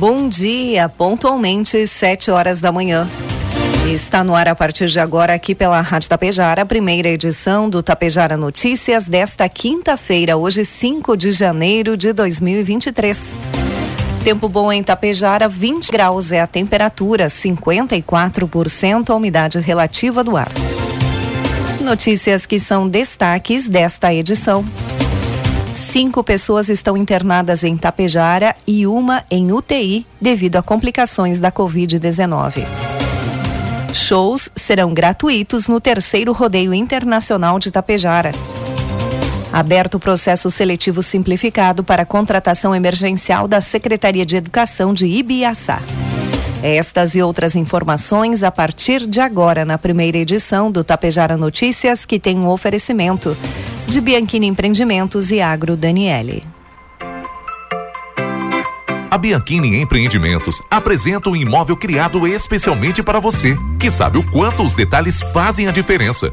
Bom dia, pontualmente, 7 horas da manhã. Está no ar a partir de agora aqui pela Rádio Tapejara, a primeira edição do Tapejara Notícias desta quinta-feira, hoje 5 de janeiro de 2023. Tempo bom em Tapejara, 20 graus é a temperatura, 54% a umidade relativa do ar. Notícias que são destaques desta edição. Cinco pessoas estão internadas em Tapejara e uma em UTI devido a complicações da Covid-19. Shows serão gratuitos no terceiro rodeio internacional de Tapejara. Aberto o processo seletivo simplificado para contratação emergencial da Secretaria de Educação de Ibiaçá. Estas e outras informações a partir de agora na primeira edição do Tapejara Notícias, que tem um oferecimento de Bianchini Empreendimentos e Agro Daniele. A Bianchini Empreendimentos apresenta um imóvel criado especialmente para você, que sabe o quanto os detalhes fazem a diferença.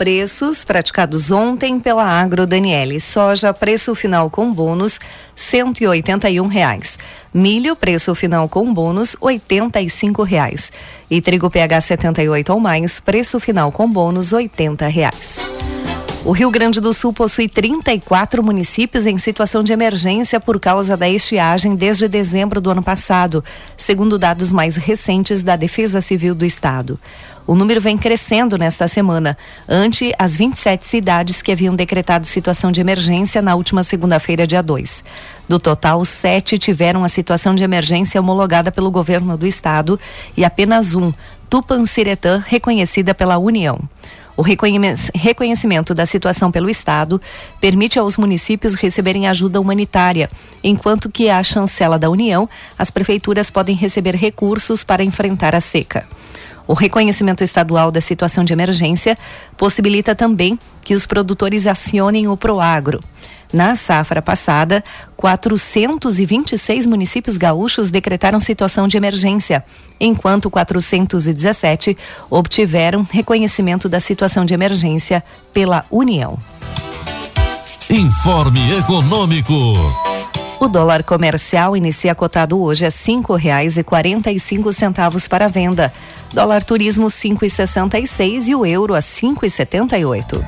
Preços praticados ontem pela Agro Daniele. Soja, preço final com bônus, um reais. Milho, preço final com bônus, cinco reais. E trigo PH 78 ou mais, preço final com bônus, oitenta reais. O Rio Grande do Sul possui 34 municípios em situação de emergência por causa da estiagem desde dezembro do ano passado, segundo dados mais recentes da Defesa Civil do Estado. O número vem crescendo nesta semana, ante as 27 cidades que haviam decretado situação de emergência na última segunda-feira, dia 2. Do total, sete tiveram a situação de emergência homologada pelo governo do estado e apenas um, Tupanciretã, reconhecida pela União. O reconhecimento da situação pelo Estado permite aos municípios receberem ajuda humanitária, enquanto que a chancela da União, as prefeituras podem receber recursos para enfrentar a seca. O reconhecimento estadual da situação de emergência possibilita também que os produtores acionem o Proagro. Na safra passada, 426 municípios gaúchos decretaram situação de emergência, enquanto 417 obtiveram reconhecimento da situação de emergência pela União. Informe Econômico. O dólar comercial inicia cotado hoje a cinco reais e quarenta e cinco centavos para venda. Dólar turismo cinco e sessenta e seis e o euro a cinco e setenta e oito.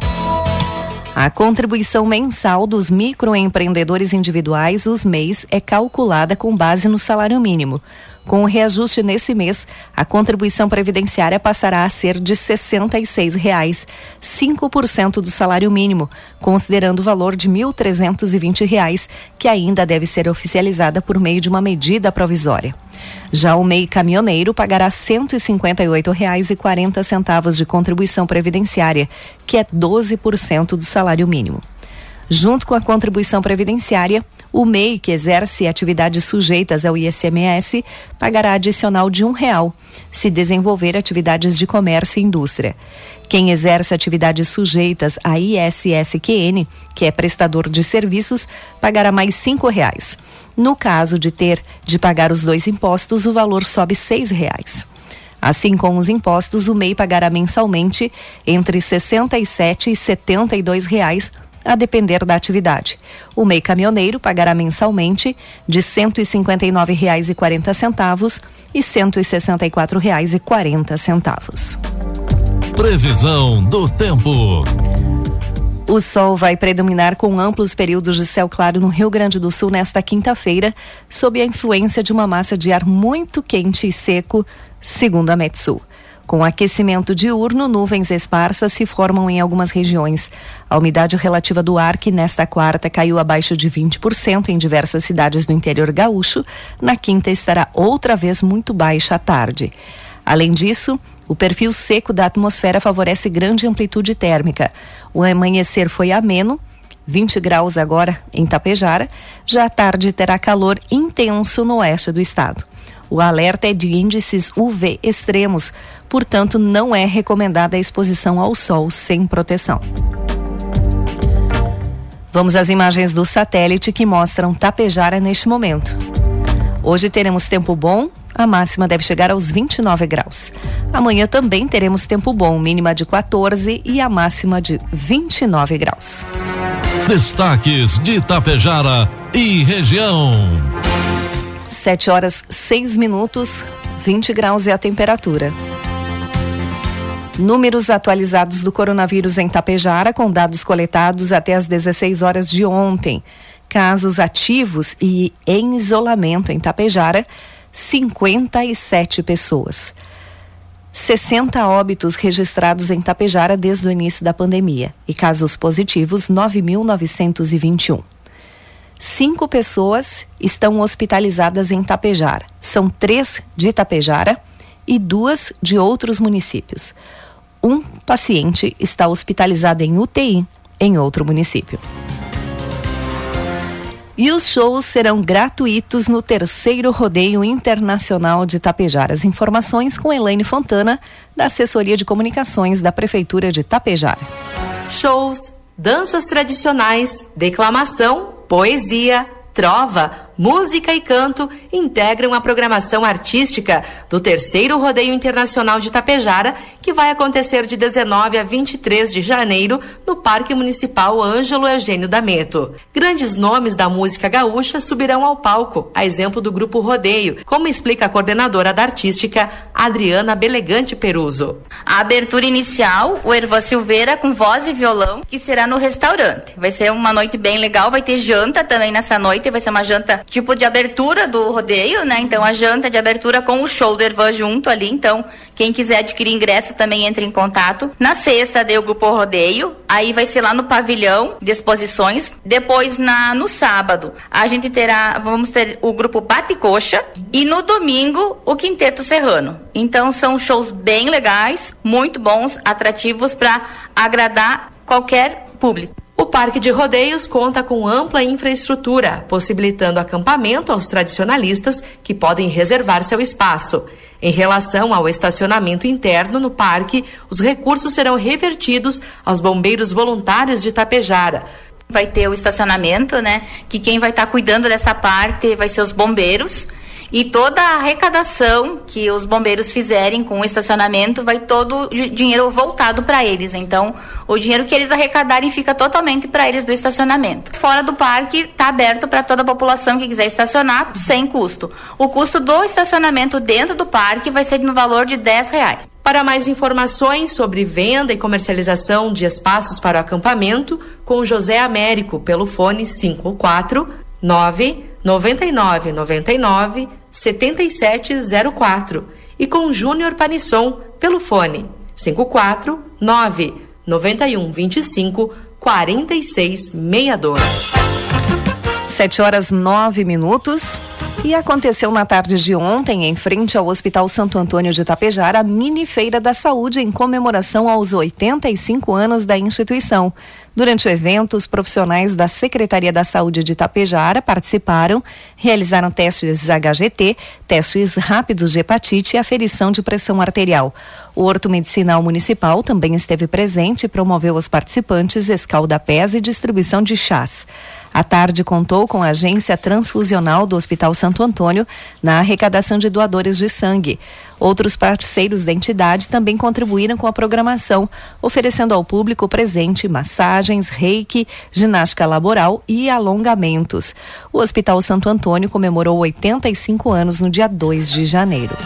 A contribuição mensal dos microempreendedores individuais, os MEIs, é calculada com base no salário mínimo. Com o reajuste nesse mês, a contribuição previdenciária passará a ser de 66 reais, 5% do salário mínimo, considerando o valor de 1.320 reais, que ainda deve ser oficializada por meio de uma medida provisória. Já o MEI caminhoneiro pagará R$ 158,40 de contribuição previdenciária, que é 12% do salário mínimo. Junto com a contribuição previdenciária, O MEI que exerce atividades sujeitas ao ICMS pagará adicional de um real se desenvolver atividades de comércio e indústria. Quem exerce atividades sujeitas a ISSQN, que é prestador de serviços, pagará mais cinco reais. No caso de ter de pagar os dois impostos, o valor sobe seis reais. Assim como os impostos, o MEI pagará mensalmente entre R$ 67 e 72 reais, a depender da atividade. O MEI caminhoneiro pagará mensalmente de R$ 159,40 e R$ 164,40. Previsão do tempo. O sol vai predominar com amplos períodos de céu claro no Rio Grande do Sul nesta quinta-feira, sob a influência de uma massa de ar muito quente e seco, segundo a Metsul. Com aquecimento diurno, nuvens esparsas se formam em algumas regiões. A umidade relativa do ar, que nesta quarta caiu abaixo de 20% em diversas cidades do interior gaúcho, na quinta estará outra vez muito baixa à tarde. Além disso, o perfil seco da atmosfera favorece grande amplitude térmica. O amanhecer foi ameno, 20 graus agora em Tapejara. Já à tarde terá calor intenso no oeste do estado. O alerta é de índices UV extremos, portanto, não é recomendada a exposição ao sol sem proteção. Vamos às imagens do satélite que mostram Tapejara neste momento. Hoje teremos tempo bom, a máxima deve chegar aos 29 graus. Amanhã também teremos tempo bom, mínima de 14 e a máxima de 29 graus. Destaques de Itapejara e região. 7 horas 6 minutos, 20 graus é a temperatura. Números atualizados do coronavírus em Tapejara, com dados coletados até as 16 horas de ontem. Casos ativos e em isolamento em Tapejara, 57 pessoas. 60 óbitos registrados em Tapejara desde o início da pandemia e casos positivos 9.921. Cinco pessoas estão hospitalizadas em Tapejara. São três de Tapejara e duas de outros municípios. Um paciente está hospitalizado em UTI em outro município. E os shows serão gratuitos no terceiro Rodeio Internacional de Tapejara. As informações com Elaine Fontana, da Assessoria de Comunicações da Prefeitura de Tapejara. Shows, danças tradicionais, declamação, poesia, trova, música e canto integram a programação artística do terceiro Rodeio Internacional de Tapejara, que vai acontecer de 19 a 23 de janeiro no Parque Municipal Ângelo Eugênio D'Ameto. Grandes nomes da música gaúcha subirão ao palco, a exemplo do grupo Rodeio, como explica a coordenadora da artística, Adriana Belegante Peruso. A abertura inicial, o Ervan Silveira com voz e violão, que será no restaurante. Vai ser uma noite bem legal, vai ter janta também nessa noite, vai ser uma janta tipo de abertura do rodeio, né? Então a janta de abertura com o show do Ervan junto ali. Então, quem quiser adquirir ingresso também entre em contato. Na sexta deu o grupo rodeio, aí vai ser lá no pavilhão de exposições. Depois na no sábado, a gente terá, vamos ter o grupo Bate Coxa e no domingo o Quinteto Serrano. Então são shows bem legais, muito bons, atrativos para agradar qualquer público. O Parque de Rodeios conta com ampla infraestrutura, possibilitando acampamento aos tradicionalistas que podem reservar seu espaço. Em relação ao estacionamento interno no parque, os recursos serão revertidos aos bombeiros voluntários de Tapejara. Vai ter o estacionamento, né? Que quem vai estar tá cuidando dessa parte vai ser os bombeiros e toda a arrecadação que os bombeiros fizerem com o estacionamento vai todo dinheiro voltado para eles. Então, o dinheiro que eles arrecadarem fica totalmente para eles do estacionamento. Fora do parque está aberto para toda a população que quiser estacionar sem custo. O custo do estacionamento dentro do parque vai ser no valor de 10 reais. Para mais informações sobre venda e comercialização de espaços para acampamento, com José Américo pelo fone 54 9 99 99 7704 e com Júnior Panisson pelo fone 54 9 91 25 46 62. 7 horas 9 minutos. E aconteceu na tarde de ontem, em frente ao Hospital Santo Antônio de Tapejara, a mini feira da saúde em comemoração aos 85 anos da instituição. Durante o evento, os profissionais da Secretaria da Saúde de Tapejara participaram, realizaram testes HGT, testes rápidos de hepatite e aferição de pressão arterial. O Horto Medicinal Municipal também esteve presente e promoveu aos participantes escaldapés e distribuição de chás. A tarde contou com a agência transfusional do Hospital Santo Antônio na arrecadação de doadores de sangue. Outros parceiros da entidade também contribuíram com a programação, oferecendo ao público presente massagens, reiki, ginástica laboral e alongamentos. O Hospital Santo Antônio comemorou 85 anos no dia 2 de janeiro.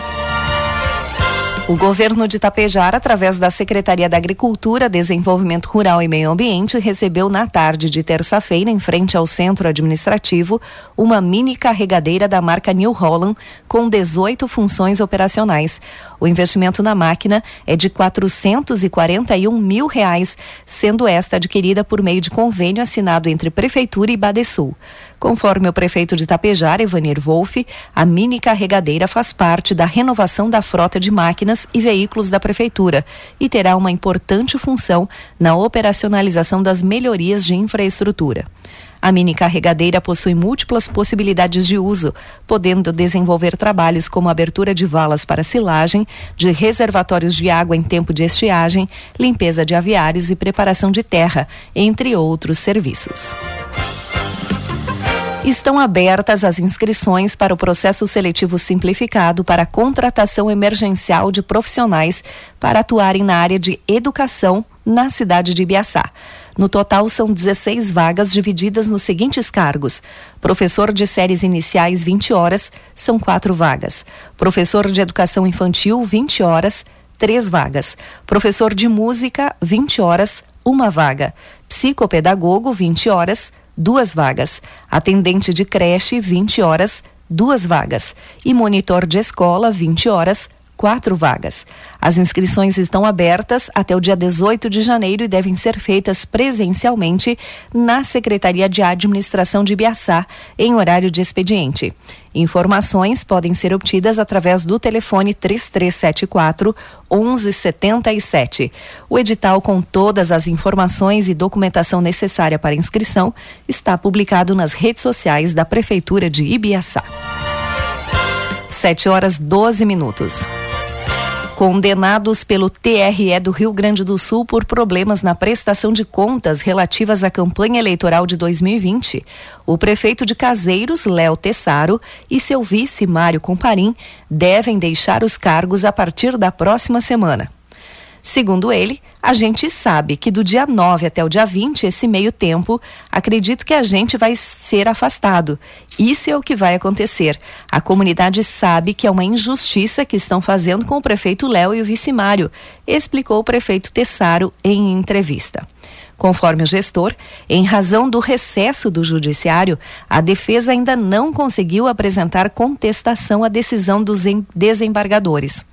O governo de Tapejara, através da Secretaria da Agricultura, Desenvolvimento Rural e Meio Ambiente, recebeu na tarde de terça-feira, em frente ao centro administrativo, uma mini carregadeira da marca New Holland com 18 funções operacionais. O investimento na máquina é de 441 mil reais, sendo esta adquirida por meio de convênio assinado entre Prefeitura e Badesul. Conforme o prefeito de Tapejar, Evanir Wolff, a mini carregadeira faz parte da renovação da frota de máquinas e veículos da prefeitura e terá uma importante função na operacionalização das melhorias de infraestrutura. A mini carregadeira possui múltiplas possibilidades de uso, podendo desenvolver trabalhos como abertura de valas para silagem, de reservatórios de água em tempo de estiagem, limpeza de aviários e preparação de terra, entre outros serviços. Estão abertas as inscrições para o processo seletivo simplificado para a contratação emergencial de profissionais para atuarem na área de educação na cidade de Ibiaçá. No total, são 16 vagas divididas nos seguintes cargos: professor de séries iniciais, 20 horas, são quatro vagas. Professor de educação infantil, 20 horas, três vagas. Professor de música, 20 horas, uma vaga. Psicopedagogo, 20 horas, duas vagas. Atendente de creche, 20 horas, duas vagas. E monitor de escola, 20 horas, quatro vagas. As inscrições estão abertas até o dia 18 de janeiro e devem ser feitas presencialmente na Secretaria de Administração de Biaçá, em horário de expediente. Informações podem ser obtidas através do telefone 3374 1177. O edital com todas as informações e documentação necessária para inscrição está publicado nas redes sociais da Prefeitura de Ibiaçá. 7 horas 12 minutos condenados pelo TRE do Rio Grande do Sul por problemas na prestação de contas relativas à campanha eleitoral de 2020. O prefeito de Caseiros, Léo Tessaro, e seu vice, Mário Comparim, devem deixar os cargos a partir da próxima semana. Segundo ele, a gente sabe que do dia 9 até o dia 20, esse meio tempo, acredito que a gente vai ser afastado. Isso é o que vai acontecer. A comunidade sabe que é uma injustiça que estão fazendo com o prefeito Léo e o vice Mário, explicou o prefeito Tessaro em entrevista. Conforme o gestor, em razão do recesso do judiciário, a defesa ainda não conseguiu apresentar contestação à decisão dos desembargadores.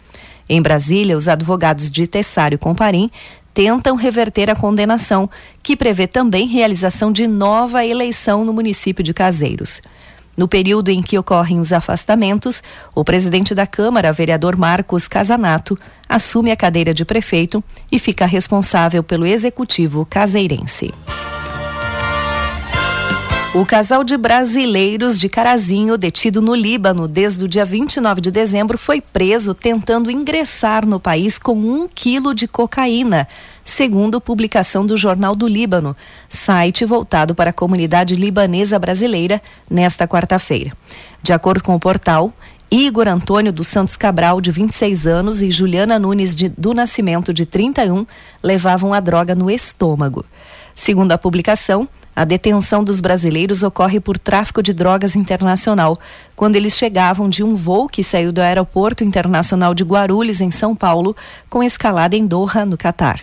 Em Brasília, os advogados de Tessário Comparim tentam reverter a condenação, que prevê também realização de nova eleição no município de Caseiros. No período em que ocorrem os afastamentos, o presidente da Câmara, vereador Marcos Casanato, assume a cadeira de prefeito e fica responsável pelo executivo caseirense. O casal de brasileiros de Carazinho, detido no Líbano desde o dia 29 de dezembro, foi preso tentando ingressar no país com um quilo de cocaína, segundo publicação do Jornal do Líbano, site voltado para a comunidade libanesa brasileira, nesta quarta-feira. De acordo com o portal, Igor Antônio dos Santos Cabral, de 26 anos, e Juliana Nunes de, do Nascimento, de 31, levavam a droga no estômago. Segundo a publicação, a detenção dos brasileiros ocorre por tráfico de drogas internacional, quando eles chegavam de um voo que saiu do Aeroporto Internacional de Guarulhos, em São Paulo, com escalada em Doha, no Catar.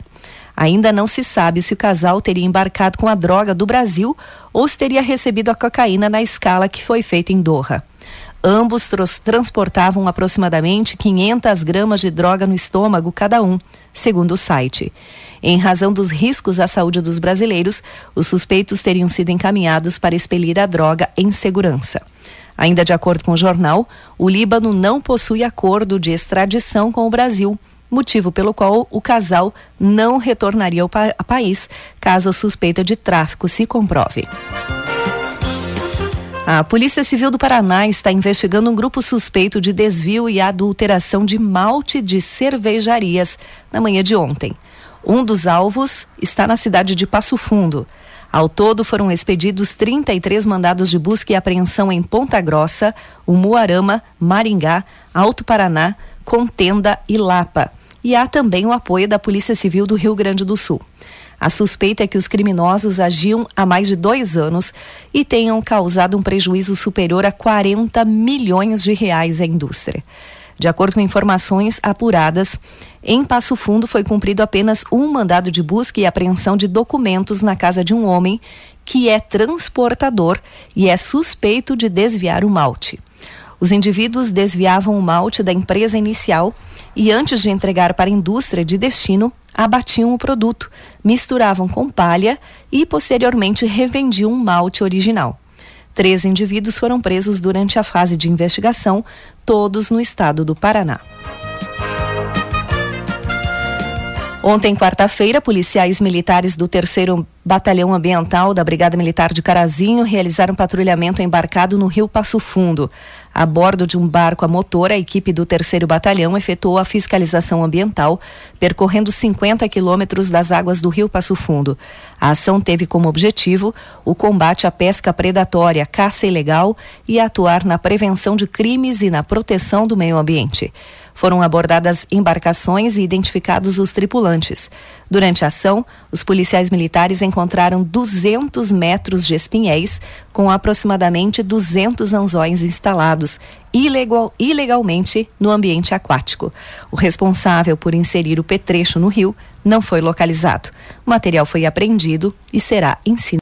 Ainda não se sabe se o casal teria embarcado com a droga do Brasil ou se teria recebido a cocaína na escala que foi feita em Doha. Ambos transportavam aproximadamente 500 gramas de droga no estômago cada um, segundo o site. Em razão dos riscos à saúde dos brasileiros, os suspeitos teriam sido encaminhados para expelir a droga em segurança. Ainda de acordo com o jornal, o Líbano não possui acordo de extradição com o Brasil, motivo pelo qual o casal não retornaria ao pa país caso a suspeita de tráfico se comprove. A Polícia Civil do Paraná está investigando um grupo suspeito de desvio e adulteração de malte de cervejarias na manhã de ontem. Um dos alvos está na cidade de Passo Fundo. Ao todo, foram expedidos 33 mandados de busca e apreensão em Ponta Grossa, Umuarama, Maringá, Alto Paraná, Contenda e Lapa. E há também o apoio da Polícia Civil do Rio Grande do Sul. A suspeita é que os criminosos agiam há mais de dois anos e tenham causado um prejuízo superior a 40 milhões de reais à indústria. De acordo com informações apuradas, em Passo Fundo foi cumprido apenas um mandado de busca e apreensão de documentos na casa de um homem que é transportador e é suspeito de desviar o malte. Os indivíduos desviavam o malte da empresa inicial e, antes de entregar para a indústria de destino, abatiam o produto, misturavam com palha e, posteriormente, revendiam o malte original. Três indivíduos foram presos durante a fase de investigação, todos no estado do Paraná. Ontem, quarta-feira, policiais militares do 3 Batalhão Ambiental da Brigada Militar de Carazinho realizaram patrulhamento embarcado no Rio Passo Fundo. A bordo de um barco a motor, a equipe do 3 Batalhão efetuou a fiscalização ambiental, percorrendo 50 quilômetros das águas do Rio Passo Fundo. A ação teve como objetivo o combate à pesca predatória, caça ilegal e atuar na prevenção de crimes e na proteção do meio ambiente. Foram abordadas embarcações e identificados os tripulantes. Durante a ação, os policiais militares encontraram 200 metros de espinhéis, com aproximadamente 200 anzóis instalados ilegal, ilegalmente no ambiente aquático. O responsável por inserir o petrecho no rio não foi localizado. O material foi apreendido e será ensinado.